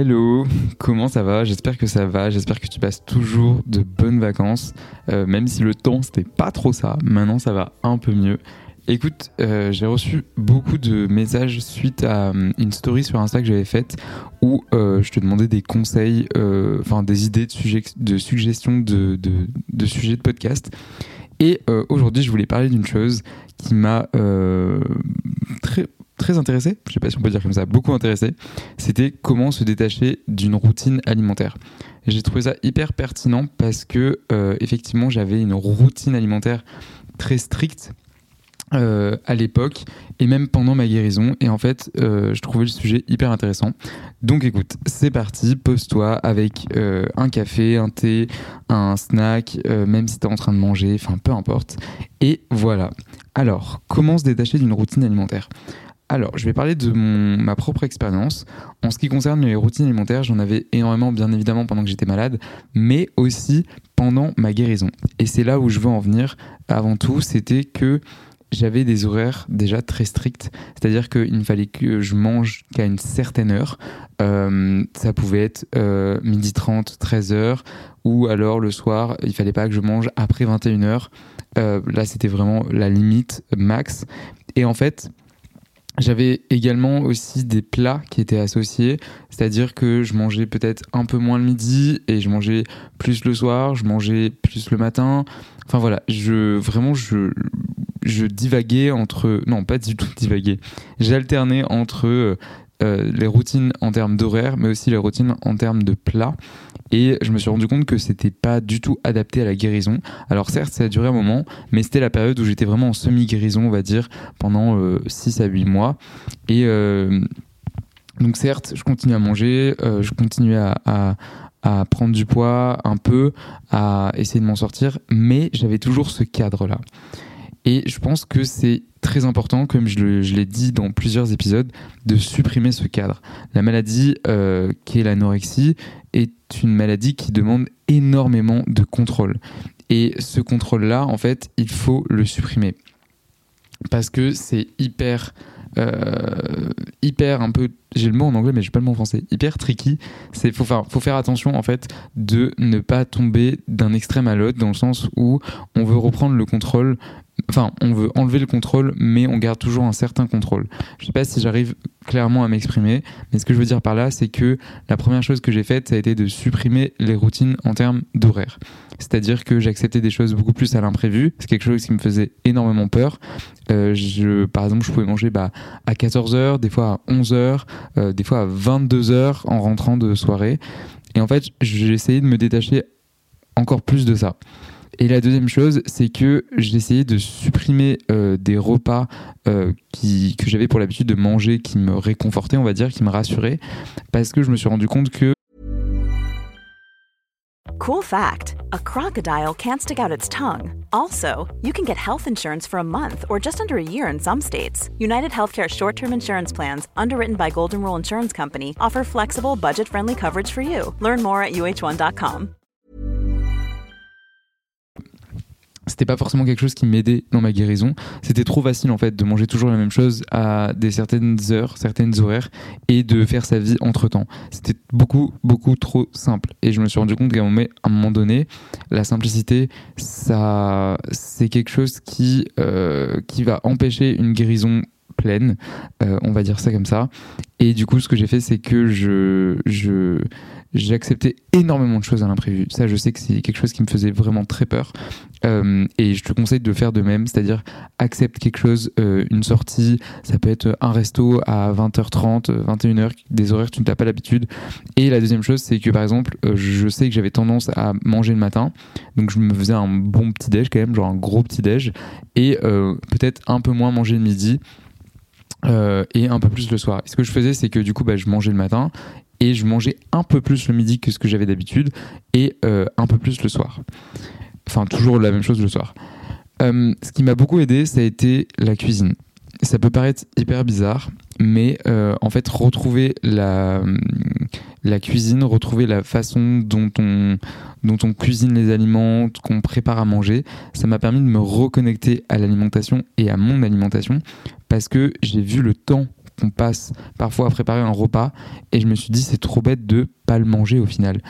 Hello, comment ça va? J'espère que ça va, j'espère que tu passes toujours de bonnes vacances, euh, même si le temps c'était pas trop ça, maintenant ça va un peu mieux. Écoute, euh, j'ai reçu beaucoup de messages suite à euh, une story sur Insta que j'avais faite où je te demandais des conseils, enfin des idées de, de suggestions de, sujets de podcast. Et aujourd'hui, je voulais parler d'une chose qui m'a très très intéressé, je sais pas si on peut dire comme ça, beaucoup intéressé, c'était comment se détacher d'une routine alimentaire. J'ai trouvé ça hyper pertinent parce que euh, effectivement j'avais une routine alimentaire très stricte euh, à l'époque et même pendant ma guérison et en fait euh, je trouvais le sujet hyper intéressant. Donc écoute c'est parti pose-toi avec un café un thé un snack même si tu es en train de manger enfin peu importe. Et voilà. Alors comment se détacher d'une routine alimentaire? Alors, je vais parler de ma propre expérience. En ce qui concerne les routines alimentaires, j'en avais énormément, bien évidemment, pendant que j'étais malade, mais aussi pendant ma guérison. Et c'est là où je veux en venir. Avant tout, c'était que j'avais des horaires déjà très stricts, c'est-à-dire qu'il ne fallait que je mange qu'à une certaine heure. Euh, ça pouvait être euh, midi 30, 13 heures, ou alors le soir, il fallait pas que je mange après 21 heures. Euh, là, c'était vraiment la limite max. Et en fait, j'avais également aussi des plats qui étaient associés, c'est-à-dire que je mangeais peut-être un peu moins le midi et je mangeais plus le soir, je mangeais plus le matin. Enfin voilà, je vraiment je je divaguais entre non pas du tout divaguer. J'alternais entre euh, euh, les routines en termes d'horaire, mais aussi les routines en termes de plats. Et je me suis rendu compte que c'était pas du tout adapté à la guérison. Alors certes, ça a duré un moment, mais c'était la période où j'étais vraiment en semi-guérison, on va dire, pendant 6 euh, à 8 mois. Et euh, donc certes, je continuais à manger, je continuais à, à prendre du poids un peu, à essayer de m'en sortir, mais j'avais toujours ce cadre-là. Et je pense que c'est très important, comme je, l'ai dit dans plusieurs épisodes, de supprimer ce cadre. La maladie euh, qui est l'anorexie est une maladie qui demande énormément de contrôle. Et ce contrôle-là, en fait, il faut le supprimer. Parce que c'est hyper... Euh, hyper un peu j'ai le mot en anglais mais j'ai pas le mot en français hyper tricky c'est faut faire faut faire attention en fait de ne pas tomber d'un extrême à l'autre dans le sens où on veut reprendre le contrôle Enfin, on veut enlever le contrôle, mais on garde toujours un certain contrôle. Je sais pas si j'arrive clairement à m'exprimer, mais ce que je veux dire par là, c'est que la première chose que j'ai faite, ça a été de supprimer les routines en termes d'horaire. C'est-à-dire que j'acceptais des choses beaucoup plus à l'imprévu. C'est quelque chose qui me faisait énormément peur. Euh, je, par exemple, je pouvais manger bah, à 14h, des fois à 11h, euh, des fois à 22h en rentrant de soirée. Et en fait, j'ai essayé de me détacher encore plus de ça. Et la deuxième chose, c'est que j'ai essayé de supprimer euh, des repas euh, que j'avais pour l'habitude de manger, qui me réconfortaient, on va dire, qui me rassuraient, parce que je me suis rendu compte que Cool fact a crocodile can't stick out its tongue. Also, you can get health insurance for a month or just under a year in some states. United Healthcare short term insurance plans, underwritten by Golden Rule Insurance Company, offer flexible, budget friendly coverage for you. Learn more at uh1.com. c'était pas forcément quelque chose qui m'aidait dans ma guérison. C'était trop facile en fait de manger toujours la même chose à des certaines heures, certaines horaires et de faire sa vie entre temps. C'était beaucoup, beaucoup trop simple. Et je me suis rendu compte qu'à un moment donné, la simplicité, c'est quelque chose euh, qui va empêcher une guérison pleine, euh, on va dire ça comme ça. Et du coup, ce que j'ai fait, c'est que je, j'ai accepté énormément de choses à l'imprévu. Ça, je sais que c'est quelque chose qui me faisait vraiment très peur. Euh, et je te conseille de faire de même, c'est-à-dire accepte quelque chose, euh, une sortie, ça peut être un resto à 20h30, 21h, des horaires que tu n'as pas l'habitude. Et la deuxième chose, c'est que par exemple, je sais que j'avais tendance à manger le matin, donc je me faisais un bon petit déj quand même, genre un gros petit déj, et peut-être un peu moins manger le midi et un peu plus le soir. Et ce que je faisais, c'est que du coup, bah, je mangeais le matin et je mangeais un peu plus le midi que ce que j'avais d'habitude et un peu plus le soir. Enfin, toujours la même chose le soir. ce qui m'a beaucoup aidé, ça a été la cuisine. Ça peut paraître hyper bizarre, mais euh, en fait retrouver la, la cuisine, retrouver la façon dont on, dont on cuisine les aliments, qu'on prépare à manger, ça m'a permis de me reconnecter à l'alimentation et à mon alimentation parce que j'ai vu le temps qu'on passe parfois à préparer un repas et je me suis dit c'est trop bête de pas le manger au final.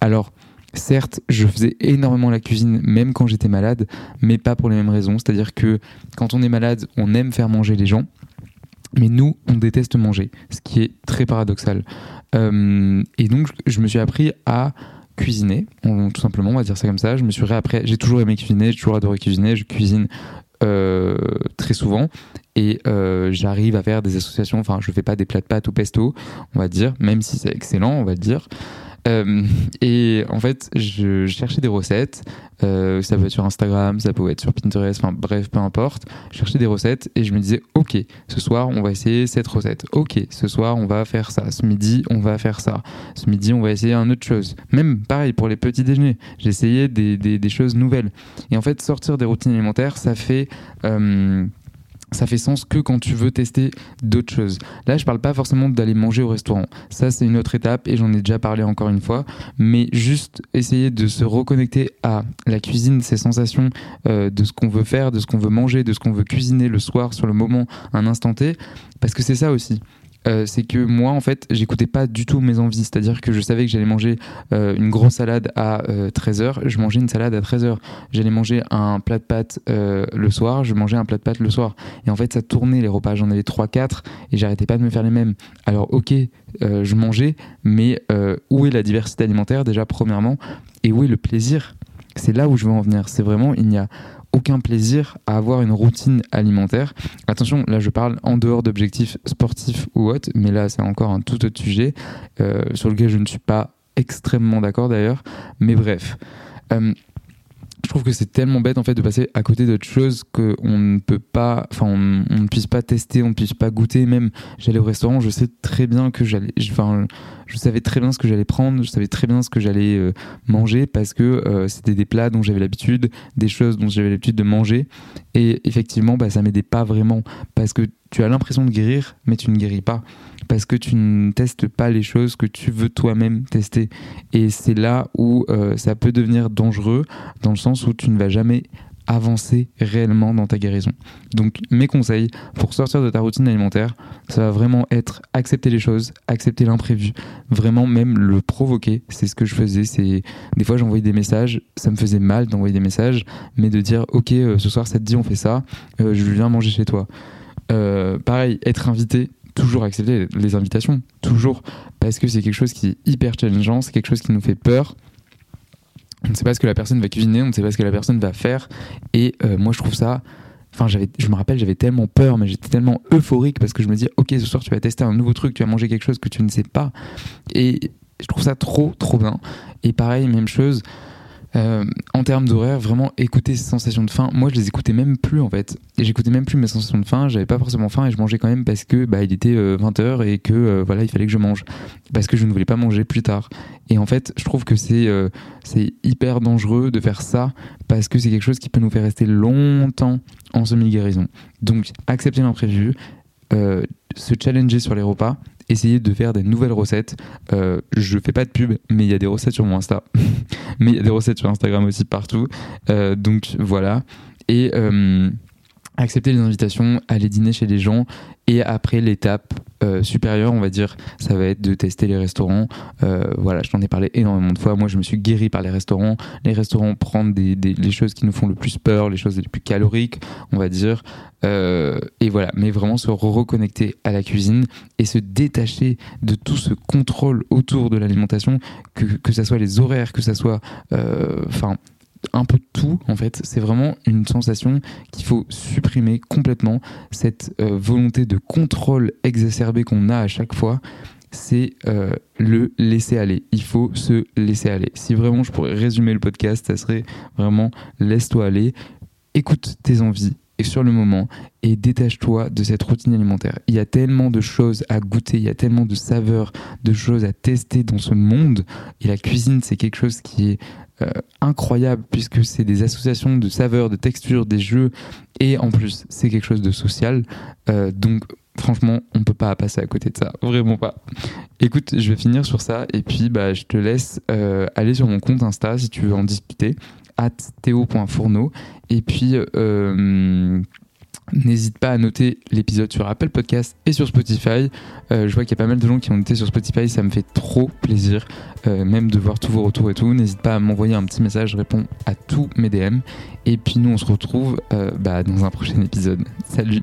Alors Certes, je faisais énormément la cuisine même quand j'étais malade, mais pas pour les mêmes raisons. C'est-à-dire que quand on est malade, on aime faire manger les gens. Mais nous, on déteste manger, ce qui est très paradoxal. Euh, et donc, je me suis appris à cuisiner, tout simplement, on va dire ça comme ça. Je me suis j'ai toujours aimé cuisiner, j'ai toujours adoré cuisiner, je cuisine euh, très souvent et euh, j'arrive à faire des associations. Enfin, je fais pas des plats de pâtes ou pesto, on va dire, même si c'est excellent, on va dire. Euh, et en fait, je, cherchais des recettes. Euh, ça peut être sur Instagram, ça peut être sur Pinterest, enfin bref, peu importe. Je cherchais des recettes et je me disais, ok, ce soir on va essayer cette recette. Ok, ce soir on va faire ça. Ce midi on va faire ça. Ce midi on va essayer un autre chose. Même pareil pour les petits déjeuners. J'essayais des, des, choses nouvelles. Et en fait, sortir des routines alimentaires, ça fait euh, ça fait sens que quand tu veux tester d'autres choses. Là, je parle pas forcément d'aller manger au restaurant. Ça, c'est une autre étape et j'en ai déjà parlé encore une fois. Mais juste essayer de se reconnecter à la cuisine, ces sensations euh, de ce qu'on veut faire, de ce qu'on veut manger, de ce qu'on veut cuisiner le soir, sur le moment, un instant T. Parce que c'est ça aussi. Euh, c'est que moi, en fait, j'écoutais pas du tout mes envies. C'est-à-dire que je savais que j'allais manger euh, une grosse salade à 13h, euh, je mangeais une salade à 13h. J'allais manger un plat de pâtes le soir, je mangeais un plat de pâtes le soir. Et en fait, ça tournait les repas. J'en avais 3-4 et j'arrêtais pas de me faire les mêmes. Alors, ok, je mangeais, mais où est la diversité alimentaire déjà, premièrement? Et où est le plaisir? C'est là où je veux en venir. C'est vraiment, il n'y a aucun plaisir à avoir une routine alimentaire. Attention, là je parle en dehors d'objectifs sportifs ou autres, mais là c'est encore un tout autre sujet euh, sur lequel je ne suis pas extrêmement d'accord d'ailleurs. Mais bref. Euh, que c'est tellement bête en fait de passer à côté d'autres choses qu'on ne peut pas, enfin on, ne puisse pas tester, on ne puisse pas goûter. Même j'allais au restaurant, je sais très bien que j'allais, enfin je savais très bien ce que j'allais prendre, je savais très bien ce que j'allais euh, manger parce que euh, c'était des plats dont j'avais l'habitude, des choses dont j'avais l'habitude de manger. Et effectivement, bah, ça m'aidait pas vraiment parce que tu as l'impression de guérir, mais tu ne guéris pas parce que tu ne testes pas les choses que tu veux toi-même tester. Et c'est là où euh, ça peut devenir dangereux, dans le sens où tu ne vas jamais avancer réellement dans ta guérison. Donc mes conseils pour sortir de ta routine alimentaire, ça va vraiment être accepter les choses, accepter l'imprévu, vraiment même le provoquer. C'est ce que je faisais. C'est des fois j'envoyais des messages, ça me faisait mal d'envoyer des messages, mais de dire ok euh, ce soir ça te dit on fait ça, euh, je viens manger chez toi. pareil, être invité, toujours accepter les invitations, toujours, parce que c'est quelque chose qui est hyper challengeant, c'est quelque chose qui nous fait peur. On ne sait pas ce que la personne va cuisiner, on ne sait pas ce que la personne va faire, et euh, moi je trouve ça. Enfin, je me rappelle, j'avais tellement peur, mais j'étais tellement euphorique parce que je me dis, ok, ce soir tu vas tester un nouveau truc, tu vas manger quelque chose que tu ne sais pas, et je trouve ça trop, trop bien. Et pareil, même chose. Euh, en termes d'horaire, vraiment écouter ces sensations de faim. Moi, je les écoutais même plus en fait. Et j'écoutais même plus mes sensations de faim. J'avais pas forcément faim et je mangeais quand même parce que bah, il était 20h euh, et que euh, voilà, il fallait que je mange. Parce que je ne voulais pas manger plus tard. Et en fait, je trouve que c'est c'est hyper dangereux de faire ça parce que c'est quelque chose qui peut nous faire rester longtemps en semi-guérison. Donc, accepter l'imprévu, se challenger sur les repas essayer de faire des nouvelles recettes. Euh, je fais pas de pub, mais il y a des recettes sur mon Insta. mais il y a des recettes sur Instagram aussi partout. Euh, donc voilà. Et euh, accepter les invitations, aller dîner chez des gens. Et après, l'étape euh, supérieure, on va dire, ça va être de tester les restaurants. Euh, voilà, je t'en ai parlé énormément de fois. Moi, je me suis guéri par les restaurants. Les restaurants prendre des, des, les choses qui nous font le plus peur, les choses les plus caloriques, on va dire. Euh, et voilà, mais vraiment se reconnecter à la cuisine et se détacher de tout ce contrôle autour de l'alimentation, que, que ça soit les horaires, que ça soit, enfin un peu tout en fait. C'est vraiment une sensation qu'il faut supprimer complètement. Cette euh, volonté de contrôle exacerbé qu'on a à chaque fois, c'est euh, le laisser aller. Il faut se laisser aller. Si vraiment je pourrais résumer le podcast, ça serait vraiment laisse-toi aller, écoute tes envies, et sur le moment et détache-toi de cette routine alimentaire. Il y a tellement de choses à goûter, il y a tellement de saveurs, de choses à tester dans ce monde et la cuisine c'est quelque chose qui est incroyable puisque c'est des associations de saveurs, de textures, des jeux et en plus c'est quelque chose de social. Euh, donc franchement, on peut pas passer à côté de ça, vraiment pas. Écoute, je vais finir sur ça et puis bah, je te laisse euh, aller sur mon compte Insta si tu veux en discuter, at théo.fourneau. Et puis, euh, n'hésite pas à noter l'épisode sur Apple Podcast et sur Spotify. Euh, je vois qu'il y a pas mal de gens qui ont noté sur Spotify, ça me fait trop plaisir, même de voir tous vos retours et tout. N'hésite pas à m'envoyer un petit message, je réponds à tous mes DM. Et puis nous, on se retrouve bah, dans un prochain épisode. Salut